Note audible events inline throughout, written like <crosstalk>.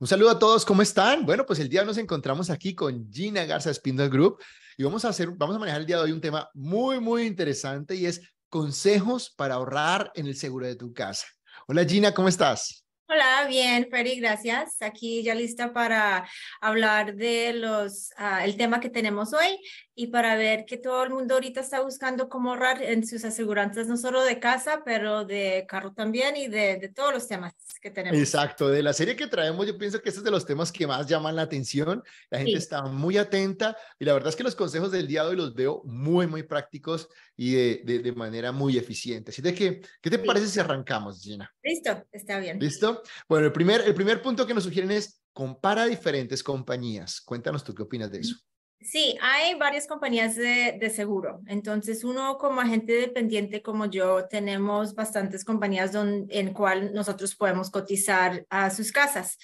Un saludo a todos, ¿cómo están? Bueno, pues el día nos encontramos aquí con Gina Garza Spindle Group y vamos a hacer, vamos a manejar el día de hoy un tema muy, muy interesante y es consejos para ahorrar en el seguro de tu casa. Hola Gina, ¿cómo estás? Hola, bien, Ferry, gracias. Aquí ya lista para hablar de los, uh, el tema que tenemos hoy y para ver que todo el mundo ahorita está buscando cómo ahorrar en sus aseguranzas, no solo de casa, pero de carro también y de, de todos los temas que tenemos. Exacto, de la serie que traemos, yo pienso que este es de los temas que más llaman la atención. La gente sí. está muy atenta y la verdad es que los consejos del día de hoy los veo muy, muy prácticos y de, de, de manera muy eficiente. Así de que, ¿qué te sí. parece si arrancamos, Gina? Listo, está bien. ¿Listo? Bueno, el primer, el primer punto que nos sugieren es compara diferentes compañías. Cuéntanos tú qué opinas de eso. Sí, hay varias compañías de, de, seguro. Entonces, uno como agente dependiente como yo, tenemos bastantes compañías donde, en cual nosotros podemos cotizar a sus casas.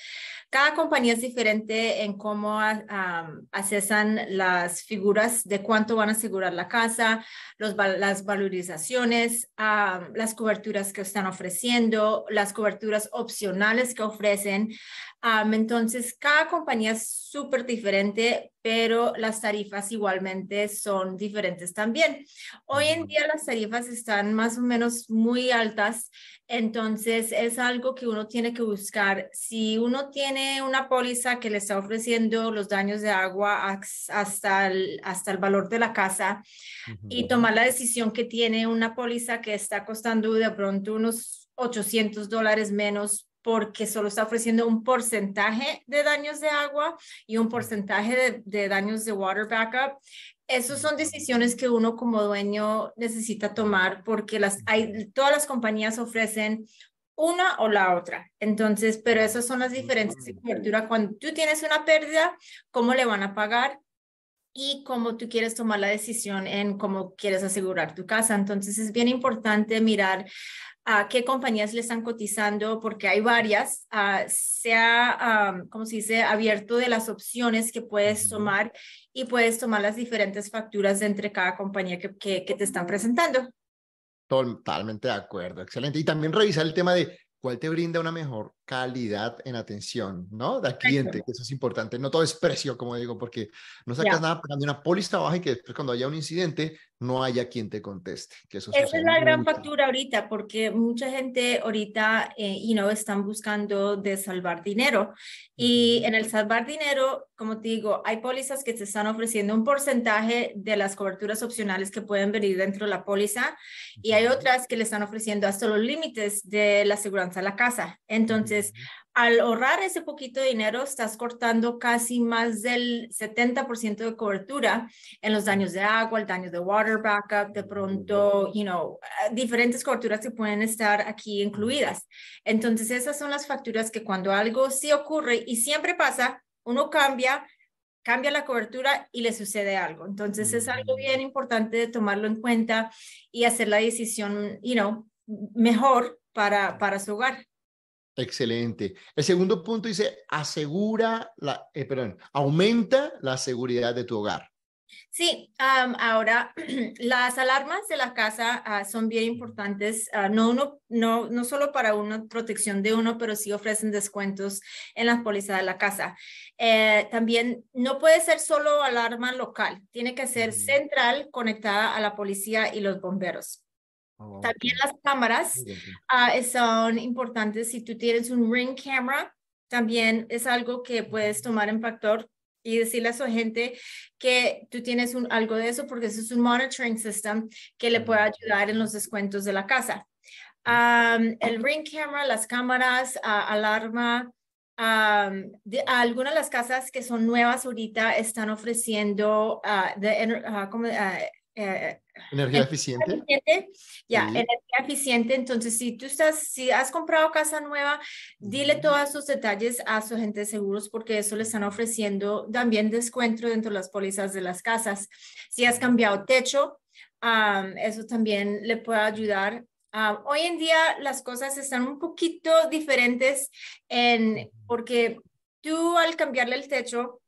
Cada compañía es diferente en cómo um, accesan las figuras de cuánto van a asegurar la casa, los, las valorizaciones, um, las coberturas que están ofreciendo, las coberturas opcionales que ofrecen. Um, entonces, cada compañía es súper diferente, pero las tarifas igualmente son diferentes también. Hoy en día las tarifas están más o menos muy altas, entonces es algo que uno tiene que buscar. Si uno tiene una póliza que le está ofreciendo los daños de agua hasta el, hasta el valor de la casa uh -huh. y tomar la decisión que tiene una póliza que está costando de pronto unos 800 dólares menos porque solo está ofreciendo un porcentaje de daños de agua y un porcentaje de, de daños de water backup. Esas son decisiones que uno como dueño necesita tomar porque las, hay, todas las compañías ofrecen una o la otra. Entonces, pero esas son las diferencias de cobertura. Cuando tú tienes una pérdida, ¿cómo le van a pagar? Y cómo tú quieres tomar la decisión en cómo quieres asegurar tu casa. Entonces es bien importante mirar a qué compañías le están cotizando, porque hay varias. Uh, se ha, um, como se dice, abierto de las opciones que puedes tomar y puedes tomar las diferentes facturas de entre cada compañía que, que, que te están presentando. Totalmente de acuerdo, excelente. Y también revisar el tema de cuál te brinda una mejor calidad en atención, ¿no? Del cliente, que eso es importante. No todo es precio, como digo, porque no sacas yeah. nada pagando una póliza baja y que después cuando haya un incidente no haya quien te conteste. Que eso Esa es la gran factura ahorita, porque mucha gente ahorita, eh, you know, están buscando de salvar dinero. Y en el salvar dinero, como te digo, hay pólizas que te están ofreciendo un porcentaje de las coberturas opcionales que pueden venir dentro de la póliza y hay otras que le están ofreciendo hasta los límites de la seguridad a la casa. Entonces, al ahorrar ese poquito de dinero, estás cortando casi más del 70% de cobertura en los daños de agua, el daño de water backup, de pronto, you know, diferentes coberturas que pueden estar aquí incluidas. Entonces, esas son las facturas que cuando algo sí ocurre y siempre pasa, uno cambia, cambia la cobertura y le sucede algo. Entonces, es algo bien importante de tomarlo en cuenta y hacer la decisión, you know, mejor para, para su hogar. Excelente. El segundo punto dice, asegura, la, eh, perdón, aumenta la seguridad de tu hogar. Sí, um, ahora <clears throat> las alarmas de la casa uh, son bien importantes, uh, no, uno, no, no solo para una protección de uno, pero sí ofrecen descuentos en la póliza de la casa. Eh, también no puede ser solo alarma local, tiene que ser central conectada a la policía y los bomberos. Oh, También las cámaras uh, son importantes. Si tú tienes un ring camera, también es algo que puedes tomar en factor y decirle a su gente que tú tienes un, algo de eso porque eso es un monitoring system que le puede ayudar en los descuentos de la casa. Um, el ring camera, las cámaras, uh, alarma, Um, de, algunas de las casas que son nuevas ahorita están ofreciendo uh, como, uh, eh, energía eficiente. eficiente ya, sí. energía eficiente. Entonces, si tú estás, si has comprado casa nueva, dile todos sus detalles a su agente de seguros porque eso le están ofreciendo también descuento dentro de las pólizas de las casas. Si has cambiado techo, um, eso también le puede ayudar. Uh, hoy en día las cosas están un poquito diferentes en, porque tú al cambiarle el techo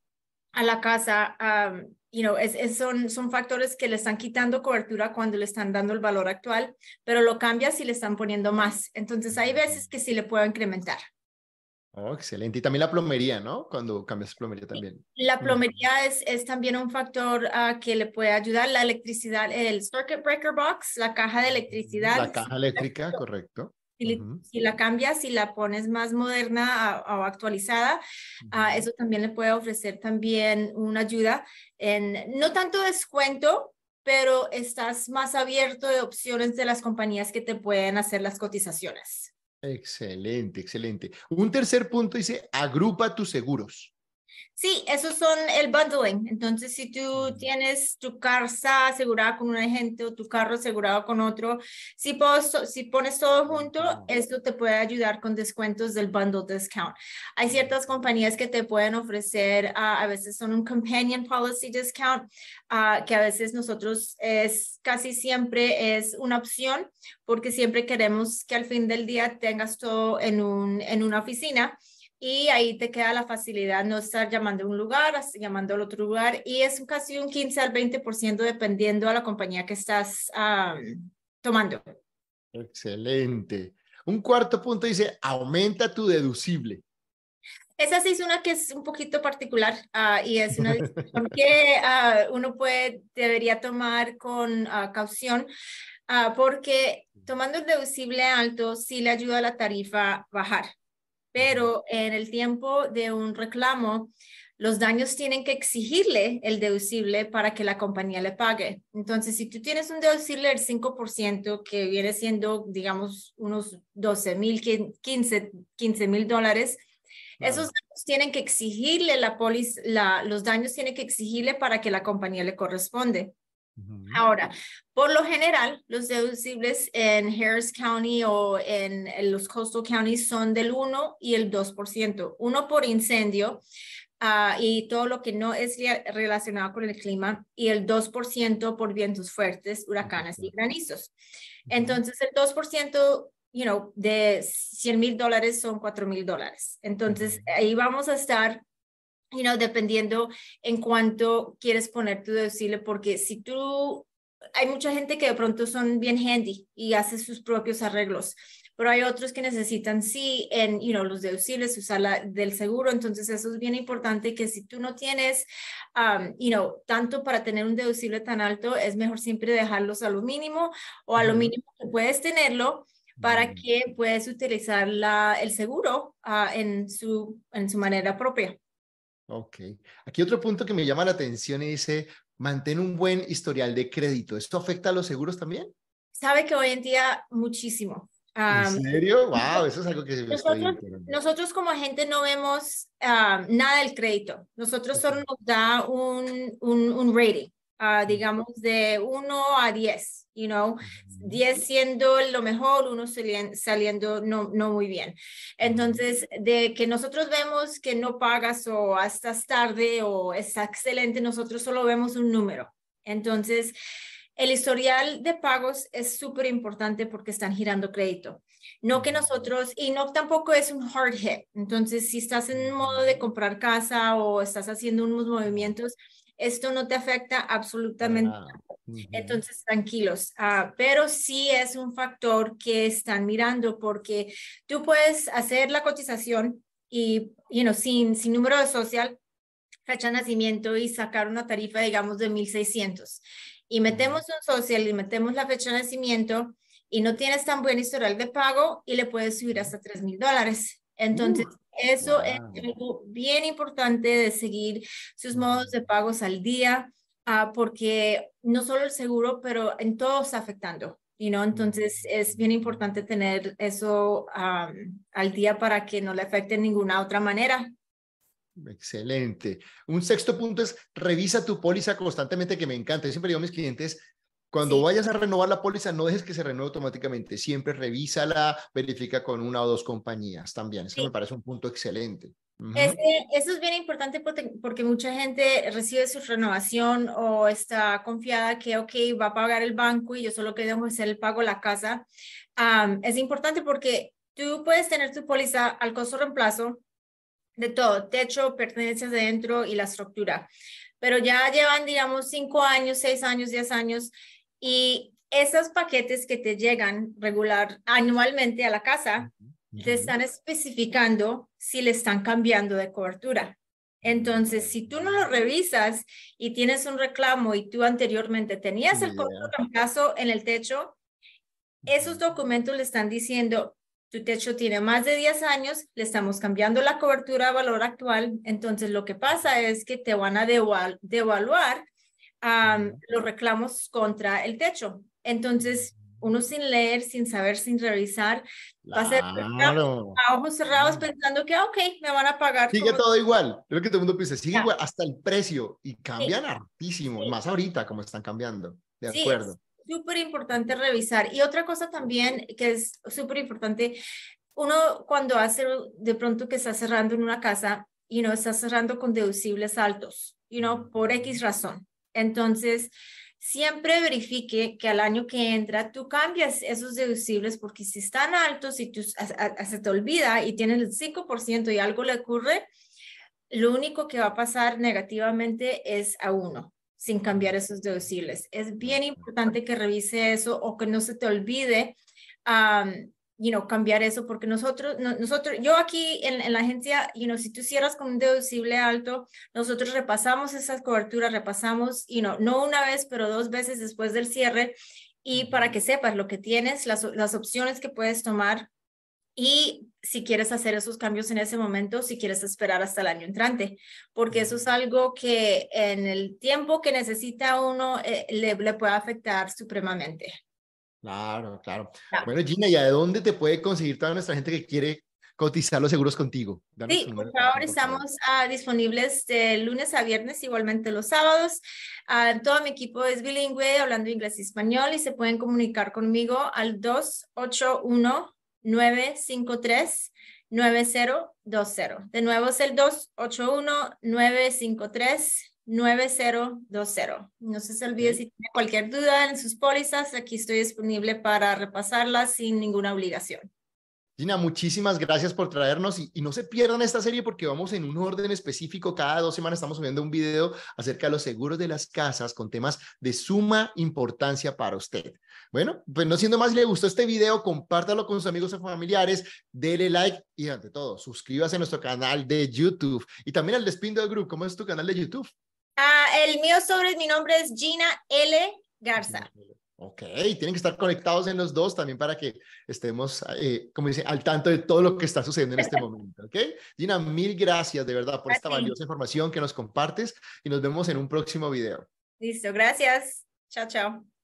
a la casa, um, you know, es, es, son, son factores que le están quitando cobertura cuando le están dando el valor actual, pero lo cambias y le están poniendo más. Entonces hay veces que sí le puedo incrementar. Oh, excelente. Y también la plomería, ¿no? Cuando cambias plomería también. La plomería es, es también un factor uh, que le puede ayudar. La electricidad, el circuit breaker box, la caja de electricidad. La caja eléctrica, correcto. Si, uh -huh. si, la cambias, si la pones más moderna o actualizada, uh -huh. eso también le puede ofrecer también una ayuda en no tanto descuento, pero estás más abierto de opciones de las compañías que te pueden hacer las cotizaciones. Excelente, excelente. Un tercer punto dice, agrupa tus seguros. Sí, esos son el bundling. Entonces, si tú tienes tu casa asegurada con un agente o tu carro asegurado con otro, si, pones, si pones todo junto, esto te puede ayudar con descuentos del bundle discount. Hay ciertas compañías que te pueden ofrecer, uh, a veces son un companion policy discount, uh, que a veces nosotros es casi siempre es una opción, porque siempre queremos que al fin del día tengas todo en, un, en una oficina y ahí te queda la facilidad no estar llamando a un lugar, llamando al otro lugar y es casi un 15 al 20% dependiendo a la compañía que estás um, tomando. Excelente. Un cuarto punto dice, aumenta tu deducible. Esa sí es una que es un poquito particular uh, y es una <laughs> decisión que uh, uno puede, debería tomar con uh, caución porque tomando el deducible alto sí le ayuda a la tarifa bajar pero en el tiempo de un reclamo, los daños tienen que exigirle el deducible para que la compañía le pague. Entonces, si tú tienes un deducible del 5%, que viene siendo, digamos, unos 12 mil, 15 mil dólares, Claro. Esos daños tienen que exigirle la póliza, los daños tienen que exigirle para que la compañía le corresponde. Ahora, por lo general, los deducibles en Harris County o en, en los coastal counties son del 1 y el 2%. Uno por incendio uh, y todo lo que no es relacionado con el clima y el 2% por vientos fuertes, huracanes y granizos. Entonces, el 2% you know, de 100 mil dólares son 4 mil dólares. Entonces, ahí vamos a estar, you know, dependiendo en cuánto quieres poner tu deducible, porque si tú, hay mucha gente que de pronto son bien handy y hace sus propios arreglos, pero hay otros que necesitan, sí, en, you know, los deducibles, usar la del seguro, entonces eso es bien importante que si tú no tienes, um, you know, tanto para tener un deducible tan alto, es mejor siempre dejarlos a lo mínimo o a lo mínimo que puedes tenerlo, para que puedas utilizar la, el seguro uh, en, su, en su manera propia. Ok. Aquí otro punto que me llama la atención y dice, mantén un buen historial de crédito. ¿Esto afecta a los seguros también? Sabe que hoy en día muchísimo. Um, ¿En serio? <laughs> Wow, eso es algo que nosotros, nosotros como agente no vemos uh, nada del crédito. Nosotros solo nos da un, un, un rating, uh, digamos de 1 a 10 you know, 10 siendo lo mejor, uno saliendo no, no muy bien. Entonces, de que nosotros vemos que no pagas o estás tarde o está excelente, nosotros solo vemos un número. Entonces, el historial de pagos es súper importante porque están girando crédito. No que nosotros, y no tampoco es un hard hit. Entonces, si estás en modo de comprar casa o estás haciendo unos movimientos, esto no te afecta absolutamente. Ah, uh -huh. Entonces, tranquilos. Uh, pero sí es un factor que están mirando porque tú puedes hacer la cotización y, you know, sin, sin número de social, fecha de nacimiento y sacar una tarifa, digamos, de 1,600. Y metemos un social y metemos la fecha de nacimiento y no tienes tan buen historial de pago y le puedes subir hasta 3 mil dólares. Entonces, uh. Eso wow. es algo bien importante de seguir sus modos de pagos al día, uh, porque no solo el seguro, pero en todo está afectando. You know? Entonces es bien importante tener eso um, al día para que no le afecte de ninguna otra manera. Excelente. Un sexto punto es revisa tu póliza constantemente, que me encanta. Yo siempre digo a mis clientes, cuando sí. vayas a renovar la póliza, no dejes que se renueve automáticamente. Siempre revísala, verifica con una o dos compañías también. Eso sí. me parece un punto excelente. Uh -huh. Ese, eso es bien importante porque, porque, mucha gente recibe su renovación o está confiada que, ok, va a pagar el banco y yo solo quiero hacer el pago a la casa. Um, es importante porque tú puedes tener tu póliza al costo reemplazo de todo, techo, pertenencias de dentro y la estructura. Pero ya llevan, digamos, cinco años, seis años, diez años y esos paquetes que te llegan regular anualmente a la casa, te están especificando si le están cambiando de cobertura. Entonces, si tú no lo revisas y tienes un reclamo y tú anteriormente tenías el yeah. en el techo, esos documentos le están diciendo, tu techo tiene más de 10 años, le estamos cambiando la cobertura a valor actual, entonces lo que pasa es que te van a devaluar los reclamos contra el techo. Entonces, uno sin leer, sin saber, sin revisar, va a ser a ojos cerrados pensando que, ok, me van a pagar. Sigue todo igual, lo que todo el mundo piensa, sigue igual, hasta el precio, y cambian hartísimo, más ahorita como están cambiando, de acuerdo. Súper importante revisar. Y otra cosa también que es súper importante, uno cuando hace de pronto que está cerrando en una casa y no está cerrando con deducibles altos, y no por X razón. Entonces, siempre verifique que al año que entra tú cambias esos deducibles porque si están altos y tú, se te olvida y tienes el 5% y algo le ocurre, lo único que va a pasar negativamente es a uno sin cambiar esos deducibles. Es bien importante que revise eso o que no se te olvide you know, cambiar eso, porque nosotros, nosotros, yo aquí en, la agencia, you know, si tú cierras con un deducible alto, nosotros repasamos esas coberturas, repasamos, you know, no una vez, pero dos veces después del cierre, y para que sepas lo que tienes, las, las opciones que puedes tomar, y si quieres hacer esos cambios en ese momento, si quieres esperar hasta el año entrante, porque eso es algo que en el tiempo que necesita uno eh, le, le puede afectar supremamente. Claro, claro, Bueno, Gina, ¿y a dónde te puede conseguir toda nuestra gente que quiere cotizar los seguros contigo? sí, por favor, estamos ah, disponibles de lunes a viernes, igualmente los sábados. Uh, todo mi equipo es bilingüe, hablando inglés y español, y se pueden comunicar conmigo al 281-953-9020. De nuevo es el 281-953. 9020. No se olvide si tiene cualquier duda en sus pólizas, aquí estoy disponible para repasarlas sin ninguna obligación. Gina, muchísimas gracias por traernos y, no se pierdan esta serie porque vamos en un orden específico. Cada dos semanas estamos subiendo un video acerca de los seguros de las casas con temas de suma importancia para usted. Bueno, pues no siendo más, si le gustó este video, compártalo con sus amigos y familiares, dele like y ante todo, suscríbase a nuestro canal de YouTube y también al Despindo Group. ¿Cómo es tu canal de YouTube? Ah, el mío sobre mi nombre es Gina L. Garza. Ok, tienen que estar conectados en los dos también para que estemos, eh, como dice, al tanto de todo lo que está sucediendo en este <laughs> momento. Ok, Gina, mil gracias de verdad por esta valiosa información que nos compartes y nos vemos en un próximo video. Listo, gracias. Chao, chao.